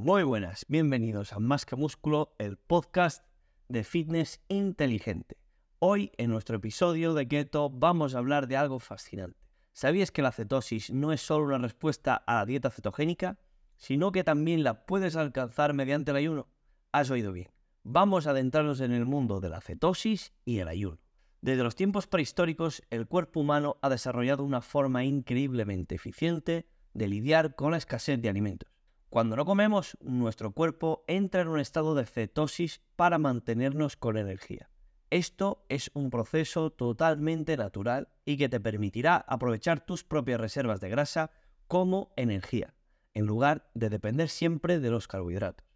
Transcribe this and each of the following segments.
Muy buenas, bienvenidos a Más que Músculo, el podcast de fitness inteligente. Hoy, en nuestro episodio de Keto, vamos a hablar de algo fascinante. ¿Sabías que la cetosis no es solo una respuesta a la dieta cetogénica, sino que también la puedes alcanzar mediante el ayuno? Has oído bien. Vamos a adentrarnos en el mundo de la cetosis y el ayuno. Desde los tiempos prehistóricos, el cuerpo humano ha desarrollado una forma increíblemente eficiente de lidiar con la escasez de alimentos. Cuando no comemos, nuestro cuerpo entra en un estado de cetosis para mantenernos con energía. Esto es un proceso totalmente natural y que te permitirá aprovechar tus propias reservas de grasa como energía, en lugar de depender siempre de los carbohidratos.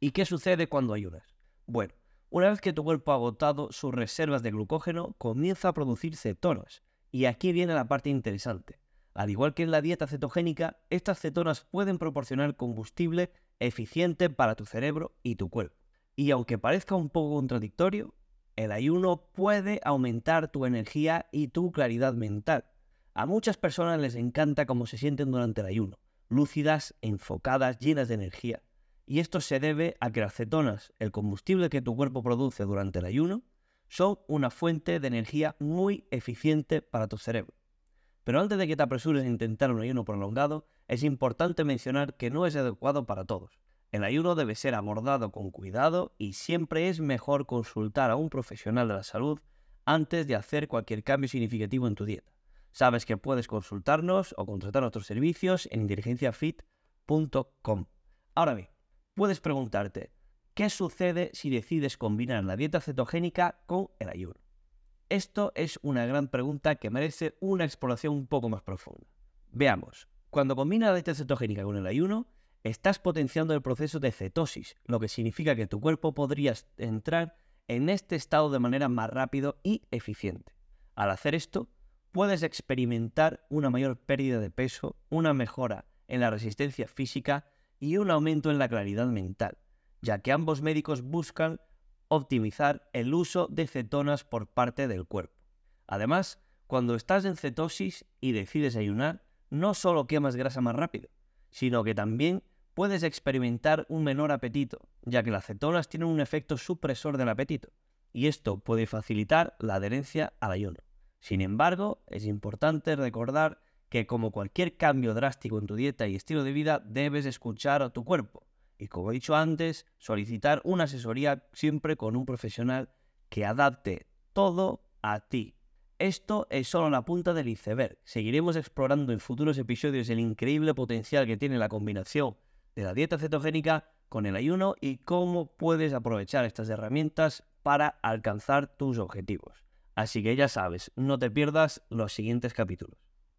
¿Y qué sucede cuando ayunas? Bueno, una vez que tu cuerpo ha agotado sus reservas de glucógeno, comienza a producir cetonas. Y aquí viene la parte interesante. Al igual que en la dieta cetogénica, estas cetonas pueden proporcionar combustible eficiente para tu cerebro y tu cuerpo. Y aunque parezca un poco contradictorio, el ayuno puede aumentar tu energía y tu claridad mental. A muchas personas les encanta cómo se sienten durante el ayuno, lúcidas, enfocadas, llenas de energía. Y esto se debe a que las cetonas, el combustible que tu cuerpo produce durante el ayuno, son una fuente de energía muy eficiente para tu cerebro. Pero antes de que te apresures a intentar un ayuno prolongado, es importante mencionar que no es adecuado para todos. El ayuno debe ser abordado con cuidado y siempre es mejor consultar a un profesional de la salud antes de hacer cualquier cambio significativo en tu dieta. Sabes que puedes consultarnos o contratar nuestros servicios en inteligenciafit.com. Ahora bien, puedes preguntarte, ¿qué sucede si decides combinar la dieta cetogénica con el ayuno? Esto es una gran pregunta que merece una exploración un poco más profunda. Veamos, cuando combinas la dieta cetogénica con el ayuno, estás potenciando el proceso de cetosis, lo que significa que tu cuerpo podría entrar en este estado de manera más rápido y eficiente. Al hacer esto, puedes experimentar una mayor pérdida de peso, una mejora en la resistencia física y un aumento en la claridad mental, ya que ambos médicos buscan optimizar el uso de cetonas por parte del cuerpo. Además, cuando estás en cetosis y decides ayunar, no solo quemas grasa más rápido, sino que también puedes experimentar un menor apetito, ya que las cetonas tienen un efecto supresor del apetito, y esto puede facilitar la adherencia al ayuno. Sin embargo, es importante recordar que como cualquier cambio drástico en tu dieta y estilo de vida, debes escuchar a tu cuerpo. Y como he dicho antes, solicitar una asesoría siempre con un profesional que adapte todo a ti. Esto es solo la punta del iceberg. Seguiremos explorando en futuros episodios el increíble potencial que tiene la combinación de la dieta cetogénica con el ayuno y cómo puedes aprovechar estas herramientas para alcanzar tus objetivos. Así que ya sabes, no te pierdas los siguientes capítulos.